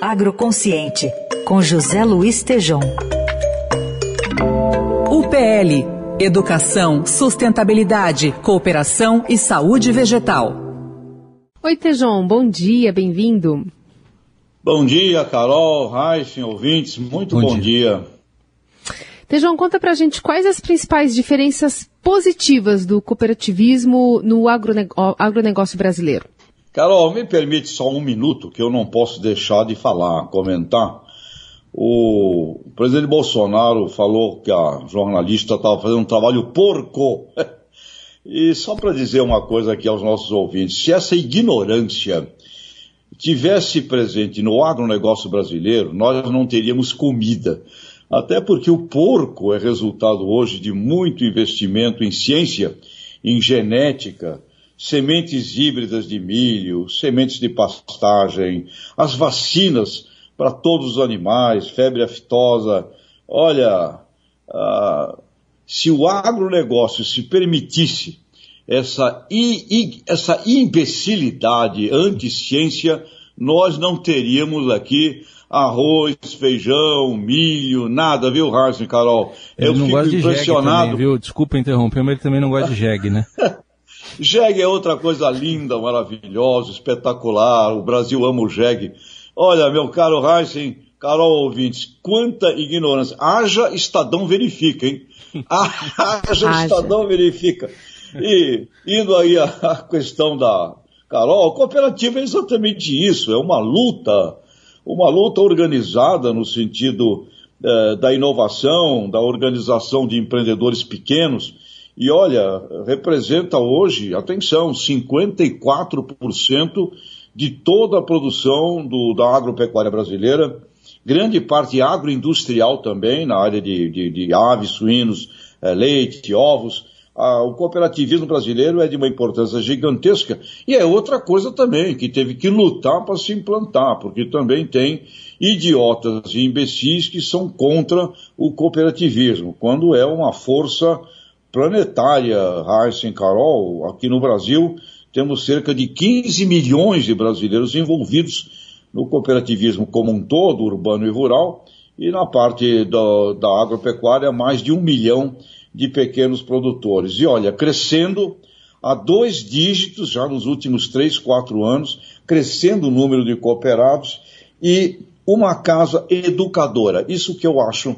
Agroconsciente, com José Luiz Tejom. UPL Educação, Sustentabilidade, Cooperação e Saúde Vegetal. Oi, Tejon, bom dia, bem-vindo. Bom dia, Carol, Raíssen, ouvintes, muito bom, bom dia. dia. Tejon, conta pra gente quais as principais diferenças positivas do cooperativismo no agronegócio brasileiro. Carol, me permite só um minuto que eu não posso deixar de falar, comentar. O presidente Bolsonaro falou que a jornalista estava fazendo um trabalho porco. E só para dizer uma coisa aqui aos nossos ouvintes, se essa ignorância tivesse presente no agronegócio brasileiro, nós não teríamos comida. Até porque o porco é resultado hoje de muito investimento em ciência, em genética, sementes híbridas de milho, sementes de pastagem, as vacinas para todos os animais, febre aftosa. Olha, ah, se o agronegócio se permitisse essa, essa imbecilidade anti-ciência, nós não teríamos aqui arroz, feijão, milho, nada, viu, Harson Carol? Ele Eu não fico gosta impressionado. De também, viu? Desculpa interromper, mas ele também não gosta de jegue, né? jegue é outra coisa linda, maravilhosa, espetacular. O Brasil ama o jegue. Olha, meu caro Heisen, Carol ouvintes, quanta ignorância. Haja Estadão verifica, hein? Haja. Estadão verifica. E indo aí a, questão da Carol, a cooperativa é exatamente isso, é uma luta, uma luta organizada no sentido eh, da inovação, da organização de empreendedores pequenos. E olha, representa hoje, atenção, 54% de toda a produção do, da agropecuária brasileira, grande parte agroindustrial também, na área de, de, de aves, suínos, é, leite, ovos. Ah, o cooperativismo brasileiro é de uma importância gigantesca e é outra coisa também que teve que lutar para se implantar, porque também tem idiotas e imbecis que são contra o cooperativismo, quando é uma força planetária, Heisen Carol, aqui no Brasil, temos cerca de 15 milhões de brasileiros envolvidos no cooperativismo como um todo, urbano e rural, e na parte da, da agropecuária, mais de um milhão de pequenos produtores. E olha, crescendo a dois dígitos já nos últimos três, quatro anos, crescendo o número de cooperados e uma casa educadora. Isso que eu acho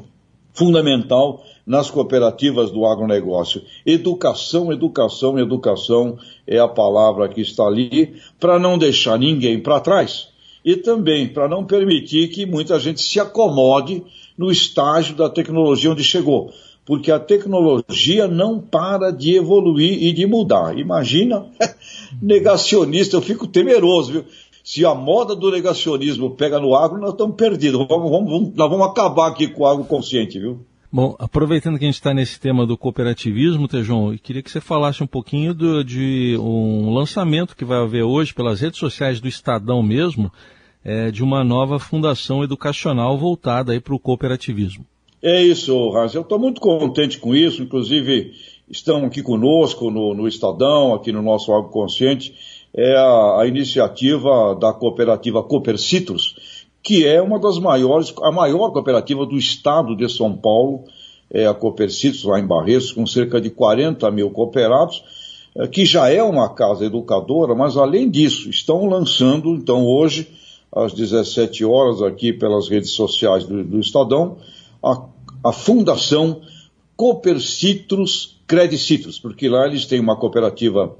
fundamental nas cooperativas do agronegócio. Educação, educação, educação é a palavra que está ali para não deixar ninguém para trás e também para não permitir que muita gente se acomode no estágio da tecnologia onde chegou. Porque a tecnologia não para de evoluir e de mudar. Imagina, negacionista, eu fico temeroso, viu? Se a moda do negacionismo pega no agro, nós estamos perdidos. Vamos, vamos, nós vamos acabar aqui com o agro consciente, viu? Bom, aproveitando que a gente está nesse tema do cooperativismo, Tejon, eu queria que você falasse um pouquinho do, de um lançamento que vai haver hoje pelas redes sociais do Estadão mesmo, é, de uma nova fundação educacional voltada para o cooperativismo. É isso, Hans. Eu estou muito contente com isso. Inclusive, estão aqui conosco no, no Estadão, aqui no nosso Algo Consciente, é a, a iniciativa da cooperativa Cooper Citrus, que é uma das maiores, a maior cooperativa do estado de São Paulo, é a Coopercitos, lá em Barretos, com cerca de 40 mil cooperados, é, que já é uma casa educadora, mas além disso, estão lançando, então hoje, às 17 horas, aqui pelas redes sociais do, do Estadão, a, a Fundação Coopercitrus Credicitrus, porque lá eles têm uma cooperativa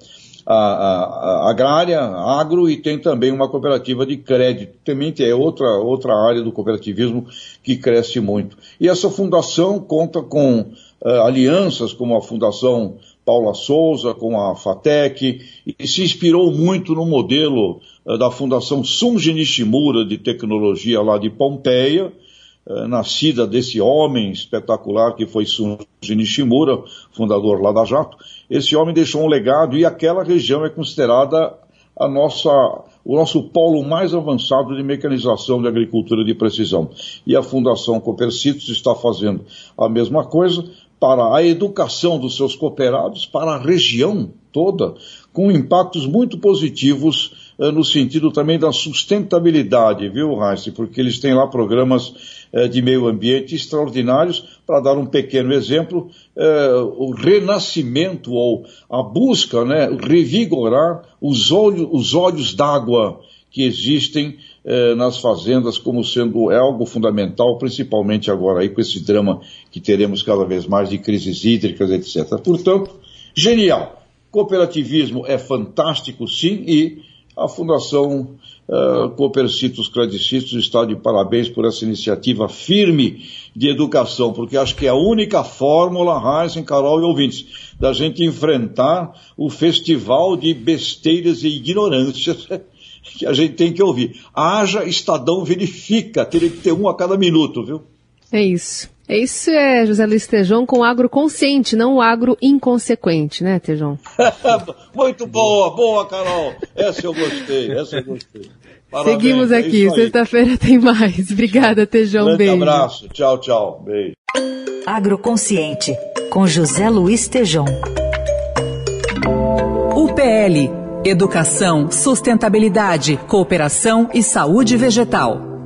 a, a, agrária, agro, e tem também uma cooperativa de crédito. Também é outra, outra área do cooperativismo que cresce muito. E essa fundação conta com uh, alianças como a Fundação Paula Souza, com a FATEC, e se inspirou muito no modelo uh, da Fundação Sunji Nishimura de tecnologia lá de Pompeia, nascida desse homem espetacular que foi Sunji Nishimura, fundador lá da Jato. Esse homem deixou um legado e aquela região é considerada a nossa, o nosso polo mais avançado de mecanização de agricultura de precisão. E a Fundação Copercitos está fazendo a mesma coisa para a educação dos seus cooperados, para a região toda, com impactos muito positivos eh, no sentido também da sustentabilidade, viu, Raíssa? Porque eles têm lá programas eh, de meio ambiente extraordinários. Para dar um pequeno exemplo, eh, o renascimento ou a busca, né, revigorar os olhos, os olhos d'água que existem nas fazendas como sendo algo fundamental, principalmente agora aí com esse drama que teremos cada vez mais de crises hídricas, etc. Portanto, genial. Cooperativismo é fantástico, sim, e a Fundação uh, Coopercitos Credicitos está de parabéns por essa iniciativa firme de educação, porque acho que é a única fórmula, Heisen, Carol e ouvintes, da gente enfrentar o festival de besteiras e ignorâncias que a gente tem que ouvir. Haja Estadão verifica, teria que ter um a cada minuto, viu? É isso. É isso é José Luiz Tejão com agro consciente, não o agro inconsequente, né, Tejão? Muito boa, boa, Carol. Essa eu gostei, essa eu gostei. Parabéns, Seguimos é aqui, é sexta-feira tem mais. Obrigada, Tejão. Grande beijo. abraço, tchau, tchau. Beijo. Agroconsciente, com José Luiz Tejão. UPL Educação, Sustentabilidade, Cooperação e Saúde Vegetal.